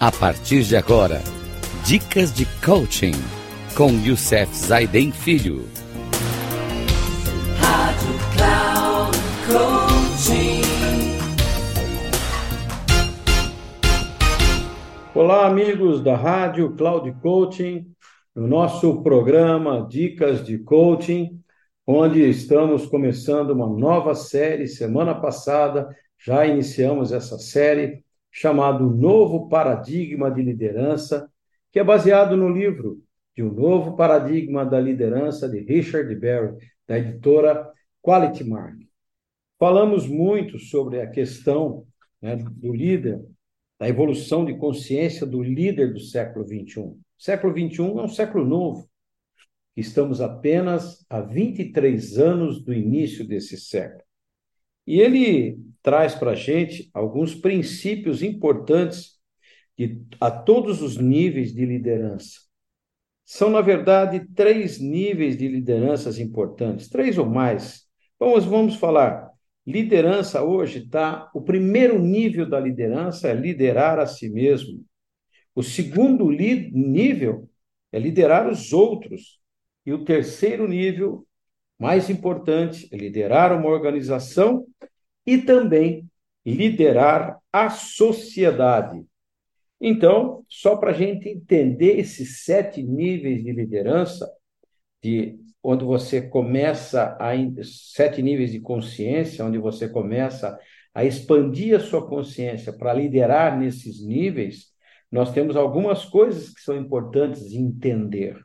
A partir de agora, dicas de coaching com Youssef Zaiden Filho. Rádio Cloud Coaching. Olá, amigos da Rádio Cloud Coaching, no nosso programa Dicas de Coaching, onde estamos começando uma nova série. Semana passada já iniciamos essa série chamado Novo Paradigma de Liderança, que é baseado no livro de Um Novo Paradigma da Liderança de Richard Berry, da editora Quality Mark. Falamos muito sobre a questão né, do líder, da evolução de consciência do líder do século XXI. O século XXI é um século novo. Estamos apenas a 23 anos do início desse século. E ele traz para a gente alguns princípios importantes de, a todos os níveis de liderança. São, na verdade, três níveis de lideranças importantes, três ou mais. Vamos, vamos falar. Liderança hoje está. O primeiro nível da liderança é liderar a si mesmo. O segundo nível é liderar os outros. E o terceiro nível mais importante é liderar uma organização e também liderar a sociedade. Então, só para a gente entender esses sete níveis de liderança, de onde você começa a sete níveis de consciência, onde você começa a expandir a sua consciência para liderar nesses níveis, nós temos algumas coisas que são importantes de entender.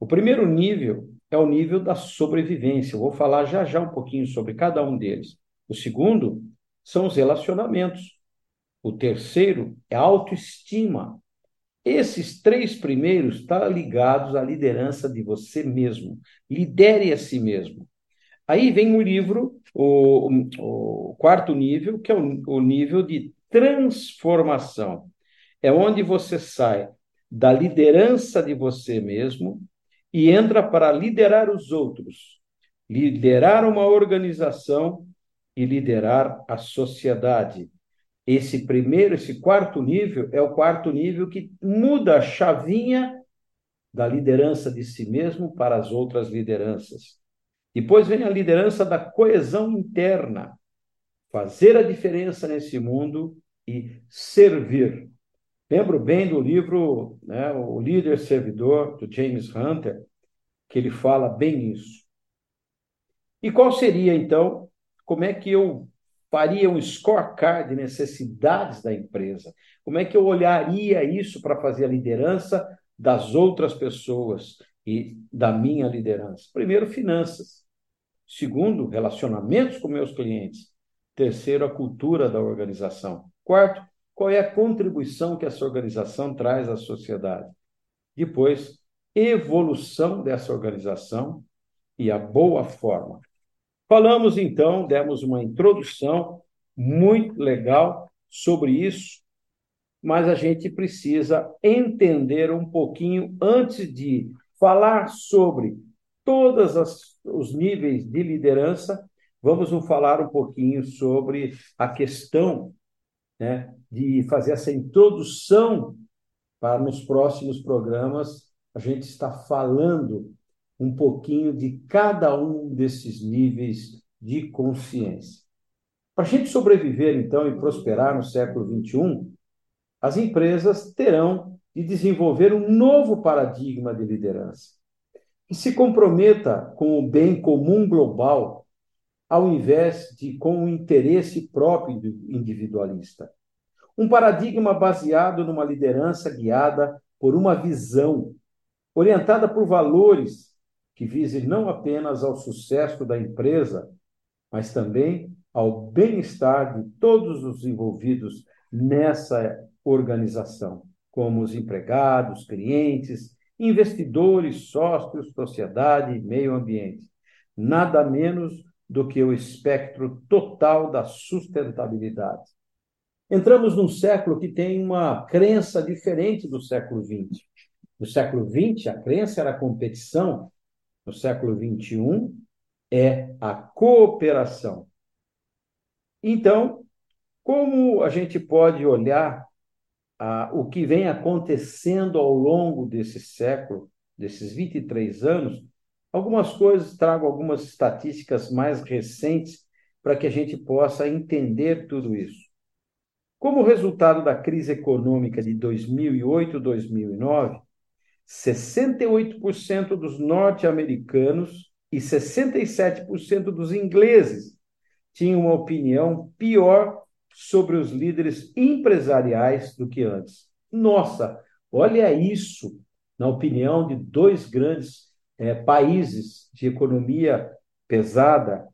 O primeiro nível é o nível da sobrevivência. Eu vou falar já já um pouquinho sobre cada um deles. O segundo são os relacionamentos. O terceiro é a autoestima. Esses três primeiros estão ligados à liderança de você mesmo. Lidere a si mesmo. Aí vem o livro, o, o quarto nível, que é o, o nível de transformação. É onde você sai da liderança de você mesmo e entra para liderar os outros, liderar uma organização e liderar a sociedade. Esse primeiro, esse quarto nível é o quarto nível que muda a chavinha da liderança de si mesmo para as outras lideranças. Depois vem a liderança da coesão interna, fazer a diferença nesse mundo e servir. Lembro bem do livro né, O Líder Servidor, do James Hunter, que ele fala bem isso. E qual seria, então, como é que eu faria um scorecard de necessidades da empresa? Como é que eu olharia isso para fazer a liderança das outras pessoas e da minha liderança? Primeiro, finanças. Segundo, relacionamentos com meus clientes. Terceiro, a cultura da organização. Quarto, qual é a contribuição que essa organização traz à sociedade. Depois, evolução dessa organização e a boa forma. Falamos então, demos uma introdução muito legal sobre isso, mas a gente precisa entender um pouquinho antes de falar sobre todos os níveis de liderança. Vamos falar um pouquinho sobre a questão né, de fazer essa introdução para nos próximos programas a gente está falando um pouquinho de cada um desses níveis de consciência. Para a gente sobreviver, então, e prosperar no século XXI, as empresas terão de desenvolver um novo paradigma de liderança, que se comprometa com o bem comum global, ao invés de com o interesse próprio individualista. Um paradigma baseado numa liderança guiada por uma visão, orientada por valores que visem não apenas ao sucesso da empresa, mas também ao bem-estar de todos os envolvidos nessa organização, como os empregados, clientes, investidores, sócios, sociedade e meio ambiente. Nada menos do que o espectro total da sustentabilidade. Entramos num século que tem uma crença diferente do século XX. No século XX, a crença era a competição, no século XXI, é a cooperação. Então, como a gente pode olhar a, o que vem acontecendo ao longo desse século, desses 23 anos, algumas coisas, trago algumas estatísticas mais recentes para que a gente possa entender tudo isso. Como resultado da crise econômica de 2008-2009, 68% dos norte-americanos e 67% dos ingleses tinham uma opinião pior sobre os líderes empresariais do que antes. Nossa, olha isso, na opinião de dois grandes é, países de economia pesada,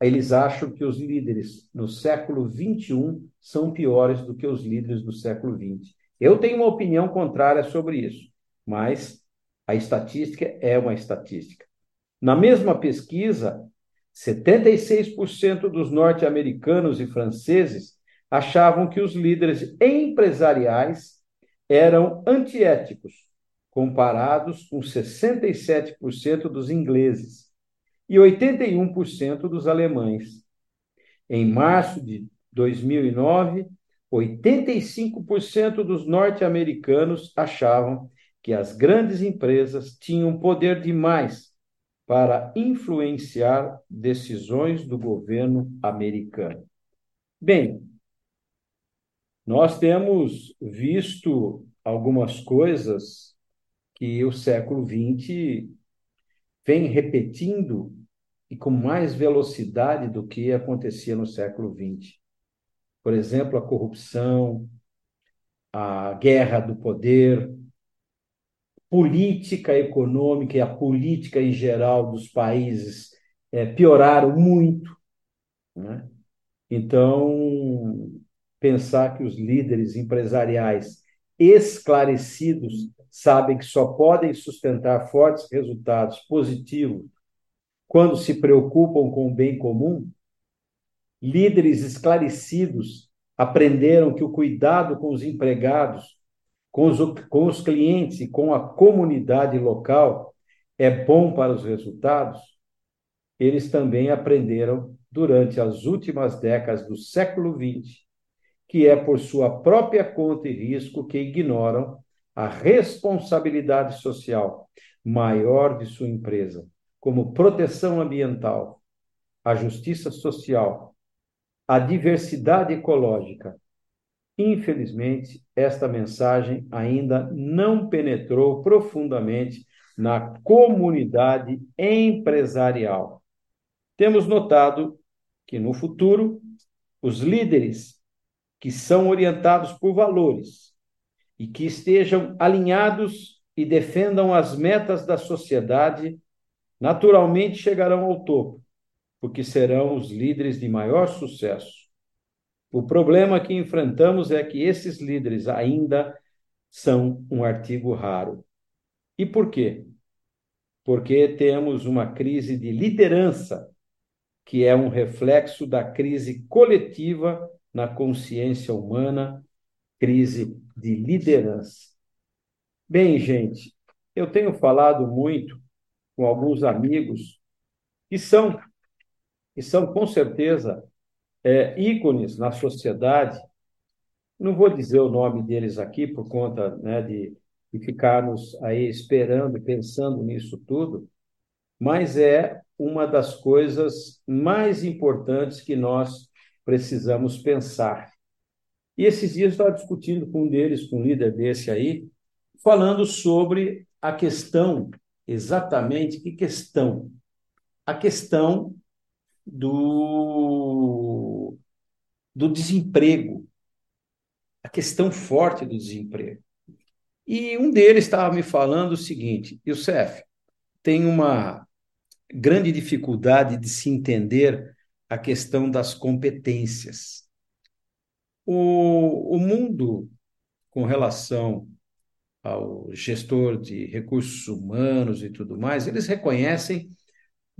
eles acham que os líderes no século XXI são piores do que os líderes do século XX. Eu tenho uma opinião contrária sobre isso, mas a estatística é uma estatística. Na mesma pesquisa, 76% dos norte-americanos e franceses achavam que os líderes empresariais eram antiéticos, comparados com 67% dos ingleses e 81% dos alemães. Em março de 2009, 85% dos norte-americanos achavam que as grandes empresas tinham poder demais para influenciar decisões do governo americano. Bem, nós temos visto algumas coisas que o século XX vem repetindo e com mais velocidade do que acontecia no século XX. Por exemplo, a corrupção, a guerra do poder, política econômica e a política em geral dos países é, pioraram muito. Né? Então, pensar que os líderes empresariais esclarecidos sabem que só podem sustentar fortes resultados positivos quando se preocupam com o bem comum, líderes esclarecidos aprenderam que o cuidado com os empregados com os, com os clientes e com a comunidade local é bom para os resultados, eles também aprenderam durante as últimas décadas do século XX que é por sua própria conta e risco que ignoram a responsabilidade social maior de sua empresa, como proteção ambiental, a justiça social, a diversidade ecológica, Infelizmente, esta mensagem ainda não penetrou profundamente na comunidade empresarial. Temos notado que no futuro, os líderes que são orientados por valores e que estejam alinhados e defendam as metas da sociedade, naturalmente chegarão ao topo, porque serão os líderes de maior sucesso. O problema que enfrentamos é que esses líderes ainda são um artigo raro. E por quê? Porque temos uma crise de liderança, que é um reflexo da crise coletiva na consciência humana, crise de liderança. Bem, gente, eu tenho falado muito com alguns amigos que são, que são com certeza é, ícones na sociedade. Não vou dizer o nome deles aqui por conta né, de, de ficarmos aí esperando, pensando nisso tudo, mas é uma das coisas mais importantes que nós precisamos pensar. E esses dias eu estava discutindo com um deles, com um líder desse aí, falando sobre a questão, exatamente que questão? A questão do, do desemprego, a questão forte do desemprego. E um deles estava me falando o seguinte: Youssef, tem uma grande dificuldade de se entender a questão das competências. O, o mundo, com relação ao gestor de recursos humanos e tudo mais, eles reconhecem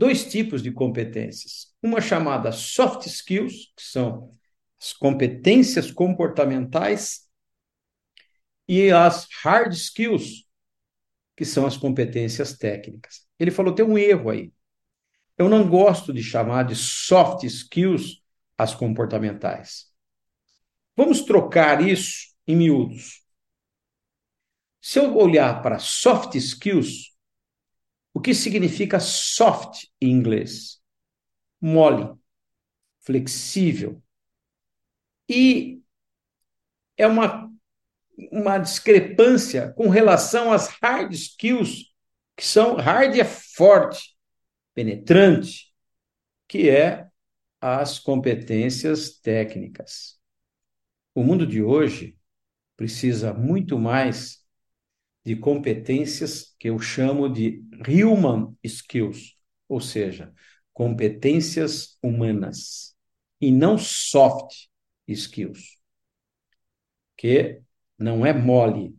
dois tipos de competências. Uma chamada soft skills, que são as competências comportamentais, e as hard skills, que são as competências técnicas. Ele falou: tem um erro aí. Eu não gosto de chamar de soft skills as comportamentais. Vamos trocar isso em miúdos. Se eu olhar para soft skills, o que significa soft em inglês? Mole, flexível. E é uma, uma discrepância com relação às hard skills, que são hard é forte, penetrante, que é as competências técnicas. O mundo de hoje precisa muito mais de competências que eu chamo de human skills, ou seja, competências humanas, e não soft skills, que não é mole,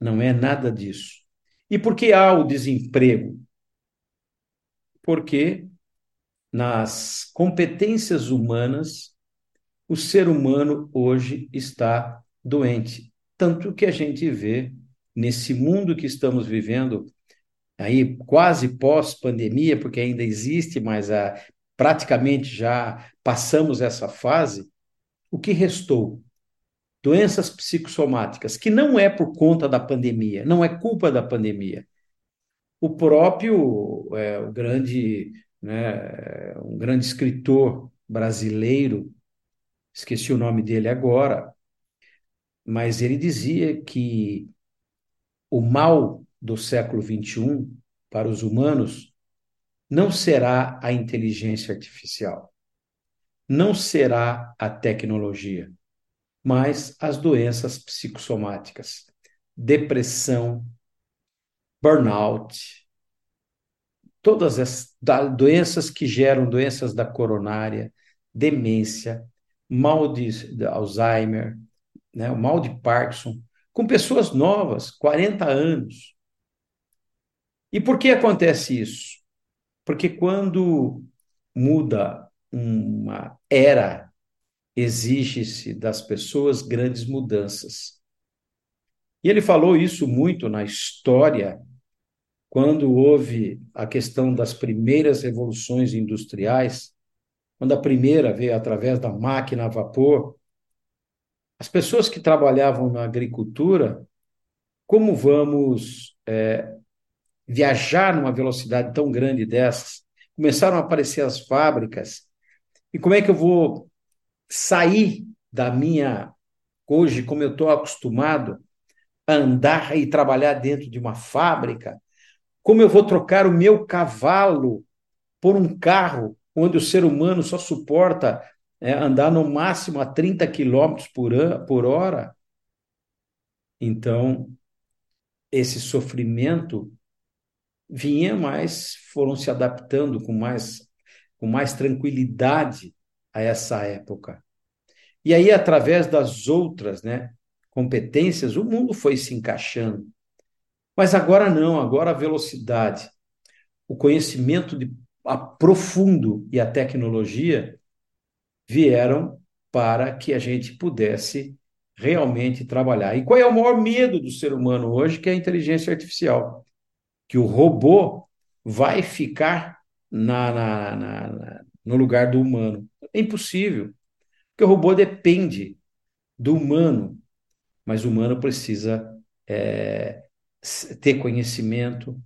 não é nada disso. E por que há o desemprego? Porque nas competências humanas, o ser humano hoje está doente. Tanto que a gente vê nesse mundo que estamos vivendo, aí quase pós-pandemia, porque ainda existe, mas a, praticamente já passamos essa fase, o que restou? Doenças psicossomáticas, que não é por conta da pandemia, não é culpa da pandemia. O próprio, é, o grande, né, um grande escritor brasileiro, esqueci o nome dele agora, mas ele dizia que o mal do século XXI para os humanos não será a inteligência artificial, não será a tecnologia, mas as doenças psicossomáticas, depressão, burnout, todas as doenças que geram doenças da coronária, demência, mal de, Alzheimer, né, o mal de Parkinson, com pessoas novas, 40 anos. E por que acontece isso? Porque quando muda uma era, exige-se das pessoas grandes mudanças. E ele falou isso muito na história, quando houve a questão das primeiras revoluções industriais, quando a primeira veio através da máquina a vapor, as pessoas que trabalhavam na agricultura, como vamos é, viajar numa velocidade tão grande dessas? Começaram a aparecer as fábricas. E como é que eu vou sair da minha, hoje, como eu estou acostumado a andar e trabalhar dentro de uma fábrica? Como eu vou trocar o meu cavalo por um carro onde o ser humano só suporta é, andar no máximo a 30 quilômetros por, por hora. Então, esse sofrimento vinha, mas foram se adaptando com mais, com mais tranquilidade a essa época. E aí, através das outras né, competências, o mundo foi se encaixando. Mas agora não, agora a velocidade, o conhecimento de, a profundo e a tecnologia vieram para que a gente pudesse realmente trabalhar. E qual é o maior medo do ser humano hoje? Que é a inteligência artificial. Que o robô vai ficar na, na, na, no lugar do humano. É impossível. Porque o robô depende do humano, mas o humano precisa é, ter conhecimento,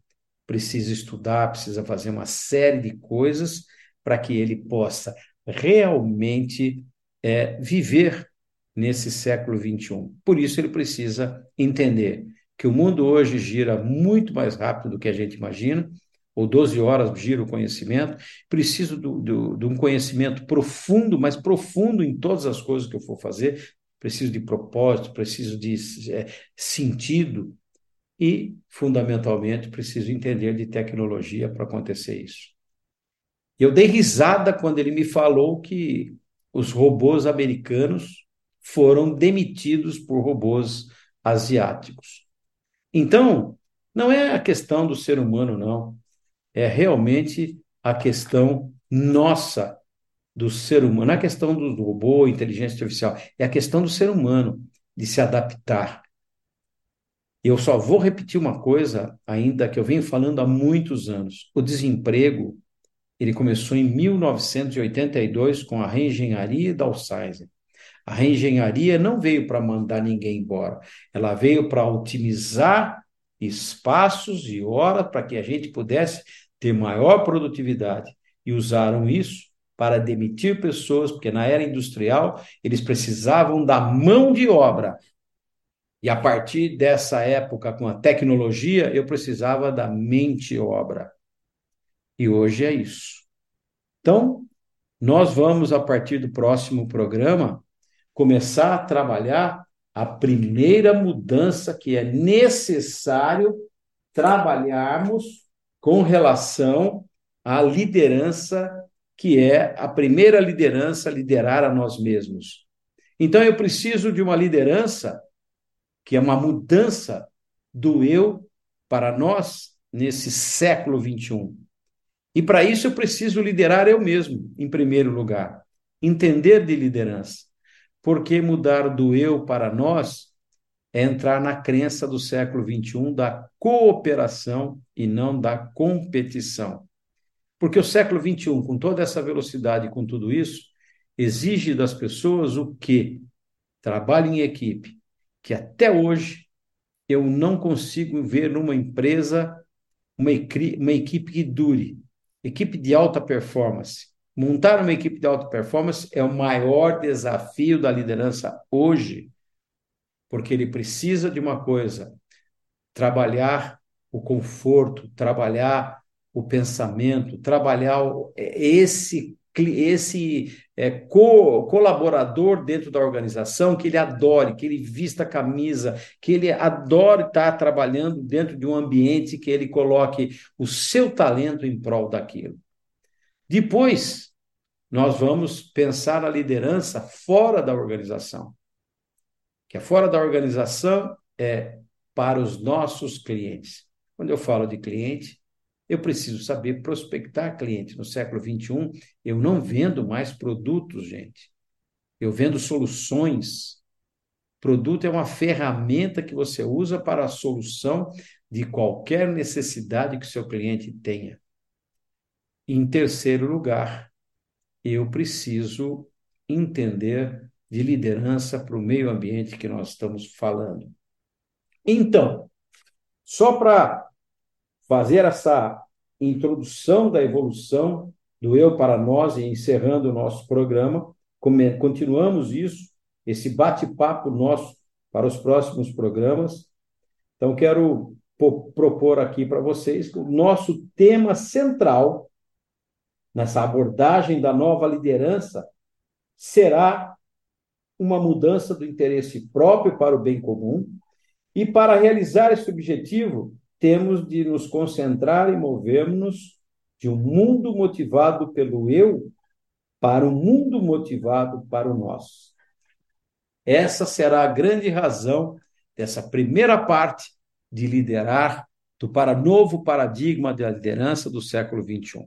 precisa estudar, precisa fazer uma série de coisas para que ele possa realmente é, viver nesse século XXI. Por isso, ele precisa entender que o mundo hoje gira muito mais rápido do que a gente imagina, ou 12 horas gira o conhecimento, preciso do, do, de um conhecimento profundo, mas profundo em todas as coisas que eu for fazer, preciso de propósito, preciso de é, sentido e, fundamentalmente, preciso entender de tecnologia para acontecer isso. Eu dei risada quando ele me falou que os robôs americanos foram demitidos por robôs asiáticos. Então, não é a questão do ser humano, não. É realmente a questão nossa do ser humano, não é a questão do robô, inteligência artificial, é a questão do ser humano, de se adaptar. Eu só vou repetir uma coisa, ainda que eu venho falando há muitos anos: o desemprego ele começou em 1982 com a reengenharia da Alzheimer. A reengenharia não veio para mandar ninguém embora, ela veio para otimizar espaços e horas para que a gente pudesse ter maior produtividade. E usaram isso para demitir pessoas, porque na era industrial eles precisavam da mão de obra. E a partir dessa época, com a tecnologia, eu precisava da mente obra. E hoje é isso. Então, nós vamos, a partir do próximo programa, começar a trabalhar a primeira mudança que é necessário trabalharmos com relação à liderança, que é a primeira liderança, liderar a nós mesmos. Então, eu preciso de uma liderança que é uma mudança do eu para nós nesse século 21. E para isso eu preciso liderar eu mesmo, em primeiro lugar. Entender de liderança. Porque mudar do eu para nós é entrar na crença do século XXI da cooperação e não da competição. Porque o século XXI, com toda essa velocidade, com tudo isso, exige das pessoas o quê? Trabalho em equipe, que até hoje eu não consigo ver numa empresa uma, uma equipe que dure equipe de alta performance. Montar uma equipe de alta performance é o maior desafio da liderança hoje, porque ele precisa de uma coisa: trabalhar o conforto, trabalhar o pensamento, trabalhar esse esse é, co colaborador dentro da organização que ele adore, que ele vista a camisa, que ele adore estar trabalhando dentro de um ambiente que ele coloque o seu talento em prol daquilo. Depois, nós vamos pensar a liderança fora da organização. Que é fora da organização é para os nossos clientes. Quando eu falo de cliente, eu preciso saber prospectar cliente. No século XXI, eu não vendo mais produtos, gente. Eu vendo soluções. Produto é uma ferramenta que você usa para a solução de qualquer necessidade que seu cliente tenha. Em terceiro lugar, eu preciso entender de liderança para o meio ambiente que nós estamos falando. Então, só para fazer essa introdução da evolução do eu para nós e encerrando o nosso programa. Continuamos isso, esse bate-papo nosso para os próximos programas. Então, quero propor aqui para vocês que o nosso tema central nessa abordagem da nova liderança será uma mudança do interesse próprio para o bem comum. E para realizar esse objetivo, temos de nos concentrar e movermos de um mundo motivado pelo eu para um mundo motivado para o nós. Essa será a grande razão dessa primeira parte de liderar do para novo paradigma da liderança do século XXI.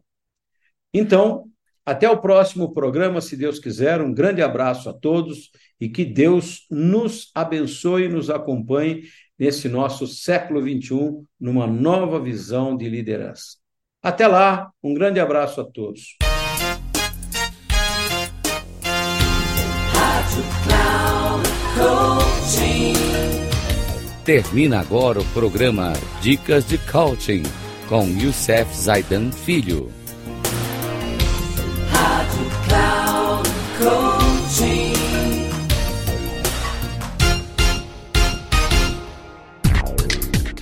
Então, até o próximo programa, se Deus quiser. Um grande abraço a todos e que Deus nos abençoe e nos acompanhe nesse nosso século XXI, numa nova visão de liderança. Até lá, um grande abraço a todos. Termina agora o programa Dicas de Coaching com Youssef Zaidan Filho.